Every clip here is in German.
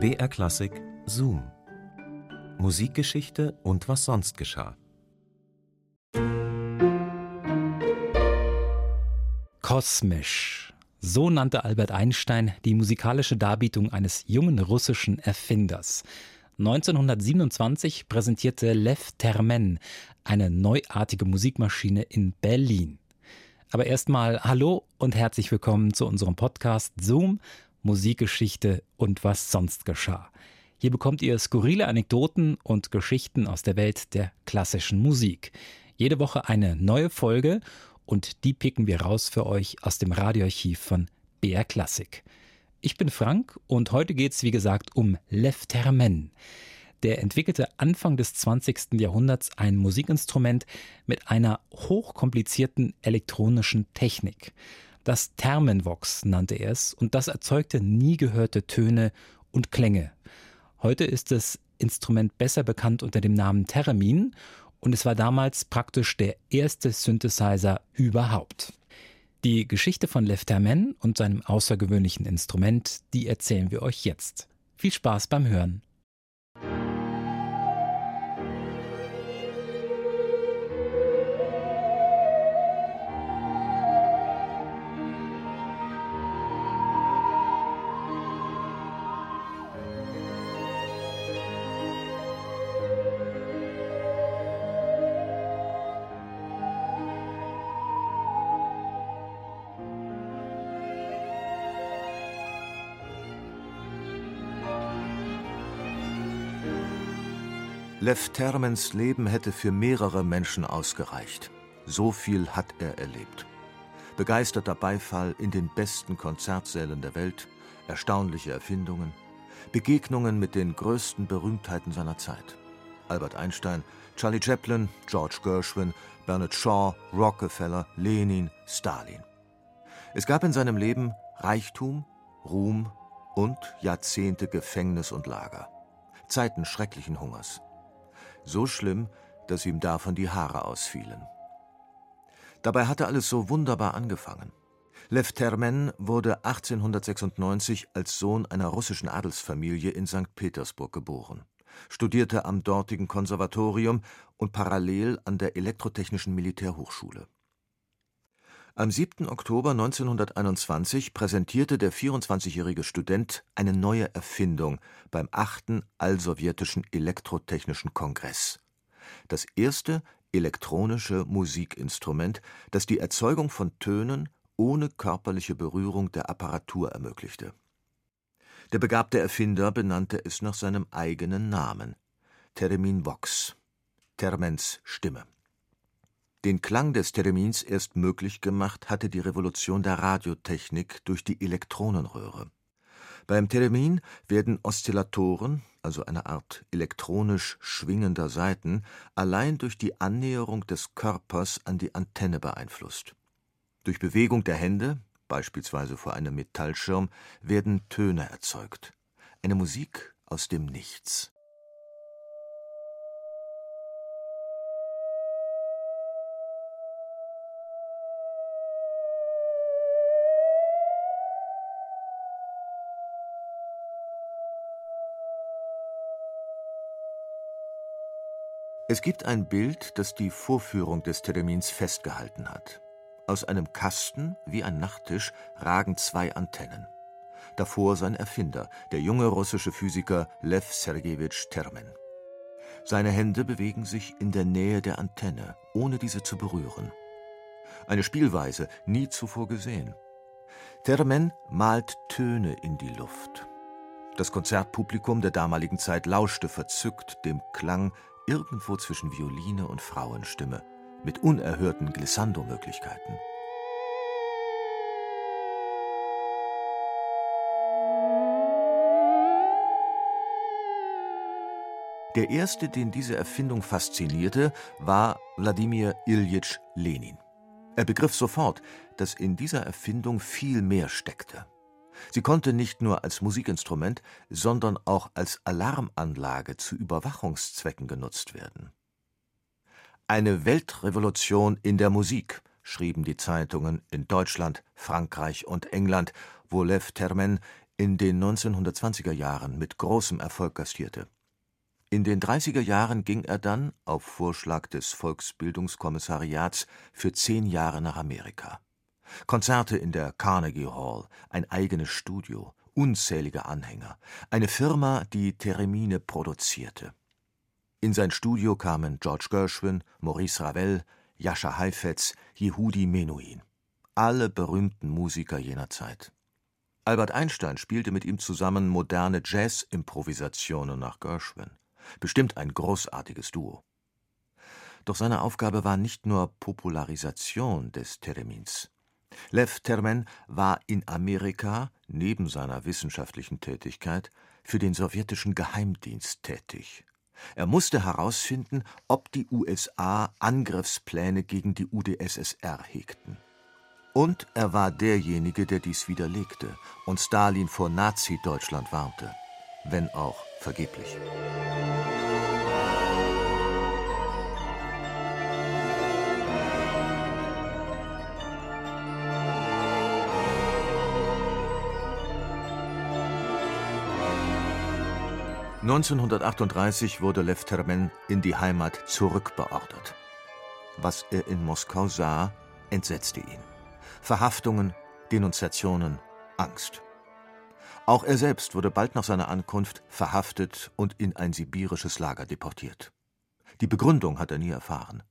BR Klassik Zoom. Musikgeschichte und was sonst geschah. Kosmisch. So nannte Albert Einstein die musikalische Darbietung eines jungen russischen Erfinders. 1927 präsentierte Lev Termen eine neuartige Musikmaschine in Berlin. Aber erstmal hallo und herzlich willkommen zu unserem Podcast Zoom, Musikgeschichte und was sonst geschah. Hier bekommt ihr skurrile Anekdoten und Geschichten aus der Welt der klassischen Musik. Jede Woche eine neue Folge und die picken wir raus für euch aus dem Radioarchiv von BR Klassik. Ich bin Frank und heute geht's wie gesagt um Lev Termen. Der entwickelte Anfang des 20. Jahrhunderts ein Musikinstrument mit einer hochkomplizierten elektronischen Technik. Das Thermenvox nannte er es und das erzeugte nie gehörte Töne und Klänge. Heute ist das Instrument besser bekannt unter dem Namen Theremin und es war damals praktisch der erste Synthesizer überhaupt. Die Geschichte von Lev Termen und seinem außergewöhnlichen Instrument, die erzählen wir euch jetzt. Viel Spaß beim Hören. Lev Termens Leben hätte für mehrere Menschen ausgereicht. So viel hat er erlebt. Begeisterter Beifall in den besten Konzertsälen der Welt, erstaunliche Erfindungen, Begegnungen mit den größten Berühmtheiten seiner Zeit. Albert Einstein, Charlie Chaplin, George Gershwin, Bernard Shaw, Rockefeller, Lenin, Stalin. Es gab in seinem Leben Reichtum, Ruhm und Jahrzehnte Gefängnis und Lager. Zeiten schrecklichen Hungers so schlimm, dass ihm davon die Haare ausfielen. Dabei hatte alles so wunderbar angefangen. Lev Termen wurde 1896 als Sohn einer russischen Adelsfamilie in St. Petersburg geboren, studierte am dortigen Konservatorium und parallel an der Elektrotechnischen Militärhochschule. Am 7. Oktober 1921 präsentierte der 24-jährige Student eine neue Erfindung beim 8. Allsowjetischen Elektrotechnischen Kongress. Das erste elektronische Musikinstrument, das die Erzeugung von Tönen ohne körperliche Berührung der Apparatur ermöglichte. Der begabte Erfinder benannte es nach seinem eigenen Namen: Theremin Vox, Termens Stimme den Klang des Theremins erst möglich gemacht hatte die Revolution der Radiotechnik durch die Elektronenröhre. Beim Theremin werden Oszillatoren, also eine Art elektronisch schwingender Saiten, allein durch die Annäherung des Körpers an die Antenne beeinflusst. Durch Bewegung der Hände, beispielsweise vor einem Metallschirm, werden Töne erzeugt. Eine Musik aus dem Nichts. Es gibt ein Bild, das die Vorführung des Theremins festgehalten hat. Aus einem Kasten, wie ein Nachttisch, ragen zwei Antennen. Davor sein Erfinder, der junge russische Physiker Lev Sergejewitsch Termen. Seine Hände bewegen sich in der Nähe der Antenne, ohne diese zu berühren. Eine Spielweise, nie zuvor gesehen. Termen malt Töne in die Luft. Das Konzertpublikum der damaligen Zeit lauschte verzückt dem Klang irgendwo zwischen Violine und Frauenstimme, mit unerhörten Glissando-Möglichkeiten. Der erste, den diese Erfindung faszinierte, war Wladimir Iljitsch Lenin. Er begriff sofort, dass in dieser Erfindung viel mehr steckte. Sie konnte nicht nur als Musikinstrument, sondern auch als Alarmanlage zu Überwachungszwecken genutzt werden. Eine Weltrevolution in der Musik, schrieben die Zeitungen in Deutschland, Frankreich und England, wo Lev Termen in den 1920er Jahren mit großem Erfolg gastierte. In den 30er Jahren ging er dann, auf Vorschlag des Volksbildungskommissariats, für zehn Jahre nach Amerika. Konzerte in der Carnegie Hall, ein eigenes Studio, unzählige Anhänger, eine Firma, die Teremine produzierte. In sein Studio kamen George Gershwin, Maurice Ravel, Jascha Heifetz, Yehudi Menuhin. Alle berühmten Musiker jener Zeit. Albert Einstein spielte mit ihm zusammen moderne Jazz-Improvisationen nach Gershwin. Bestimmt ein großartiges Duo. Doch seine Aufgabe war nicht nur Popularisation des Theremins. Lev Termen war in Amerika neben seiner wissenschaftlichen Tätigkeit für den sowjetischen Geheimdienst tätig. Er musste herausfinden, ob die USA Angriffspläne gegen die UdSSR hegten. Und er war derjenige, der dies widerlegte und Stalin vor Nazi-Deutschland warnte, wenn auch vergeblich. 1938 wurde Lev Termen in die Heimat zurückbeordert. Was er in Moskau sah, entsetzte ihn. Verhaftungen, Denunziationen, Angst. Auch er selbst wurde bald nach seiner Ankunft verhaftet und in ein sibirisches Lager deportiert. Die Begründung hat er nie erfahren.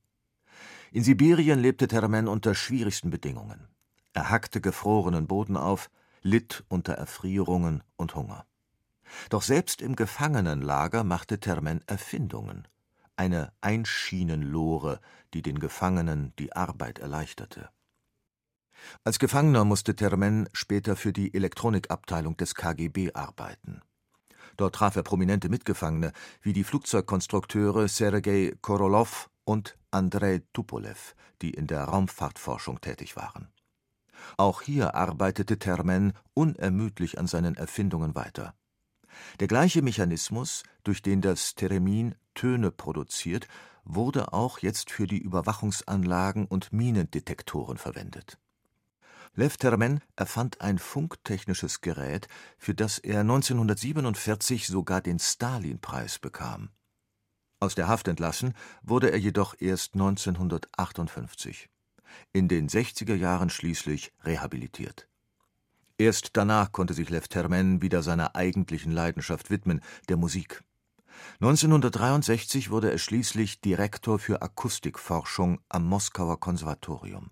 In Sibirien lebte Termen unter schwierigsten Bedingungen. Er hackte gefrorenen Boden auf, litt unter Erfrierungen und Hunger. Doch selbst im Gefangenenlager machte Termen Erfindungen, eine Einschienenlore, die den Gefangenen die Arbeit erleichterte. Als Gefangener musste Termen später für die Elektronikabteilung des KGB arbeiten. Dort traf er prominente Mitgefangene wie die Flugzeugkonstrukteure Sergei Korolow und Andrei Tupolew, die in der Raumfahrtforschung tätig waren. Auch hier arbeitete Termen unermüdlich an seinen Erfindungen weiter. Der gleiche Mechanismus, durch den das Theremin Töne produziert, wurde auch jetzt für die Überwachungsanlagen und Minendetektoren verwendet. Lev Termen erfand ein funktechnisches Gerät, für das er 1947 sogar den Stalin-Preis bekam. Aus der Haft entlassen wurde er jedoch erst 1958. In den 60er Jahren schließlich rehabilitiert. Erst danach konnte sich Lev Termen wieder seiner eigentlichen Leidenschaft widmen, der Musik. 1963 wurde er schließlich Direktor für Akustikforschung am Moskauer Konservatorium.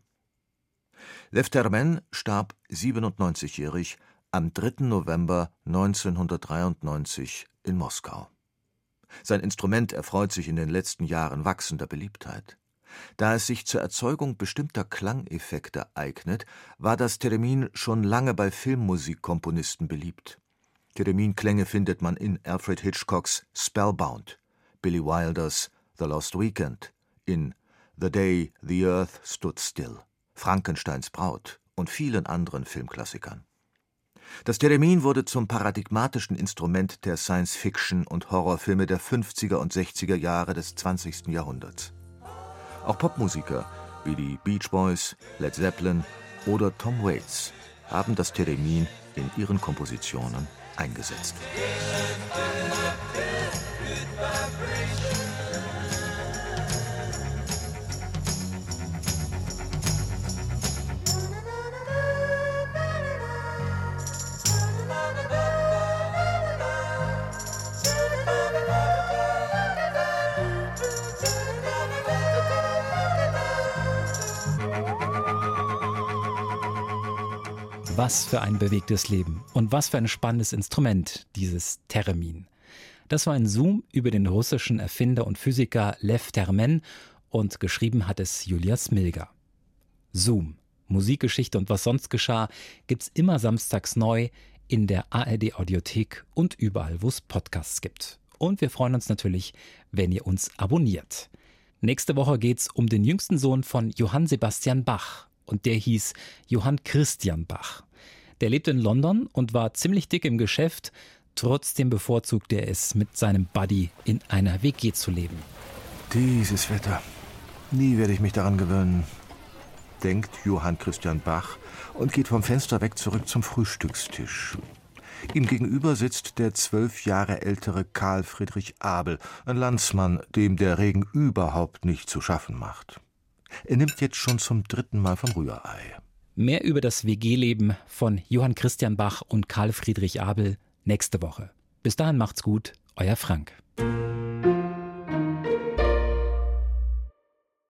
Lev Termen starb 97-jährig am 3. November 1993 in Moskau. Sein Instrument erfreut sich in den letzten Jahren wachsender Beliebtheit. Da es sich zur Erzeugung bestimmter Klangeffekte eignet, war das Theremin schon lange bei Filmmusikkomponisten beliebt. Thereminklänge findet man in Alfred Hitchcocks Spellbound, Billy Wilders The Lost Weekend, in The Day the Earth Stood Still, Frankensteins Braut und vielen anderen Filmklassikern. Das Theremin wurde zum paradigmatischen Instrument der Science-Fiction und Horrorfilme der 50er und 60er Jahre des 20. Jahrhunderts. Auch Popmusiker wie die Beach Boys, Led Zeppelin oder Tom Waits haben das Theremin in ihren Kompositionen eingesetzt. Was für ein bewegtes Leben und was für ein spannendes Instrument, dieses Theremin. Das war ein Zoom über den russischen Erfinder und Physiker Lev Termen und geschrieben hat es Julia Smilger. Zoom, Musikgeschichte und was sonst geschah, gibt's immer samstags neu in der ARD Audiothek und überall, wo es Podcasts gibt. Und wir freuen uns natürlich, wenn ihr uns abonniert. Nächste Woche geht's um den jüngsten Sohn von Johann Sebastian Bach und der hieß Johann Christian Bach. Der lebte in London und war ziemlich dick im Geschäft. Trotzdem bevorzugte er es, mit seinem Buddy in einer WG zu leben. Dieses Wetter. Nie werde ich mich daran gewöhnen, denkt Johann Christian Bach und geht vom Fenster weg zurück zum Frühstückstisch. Ihm gegenüber sitzt der zwölf Jahre ältere Karl Friedrich Abel, ein Landsmann, dem der Regen überhaupt nicht zu schaffen macht. Er nimmt jetzt schon zum dritten Mal vom Rührei. Mehr über das WG-Leben von Johann Christian Bach und Karl Friedrich Abel nächste Woche. Bis dahin macht's gut, euer Frank.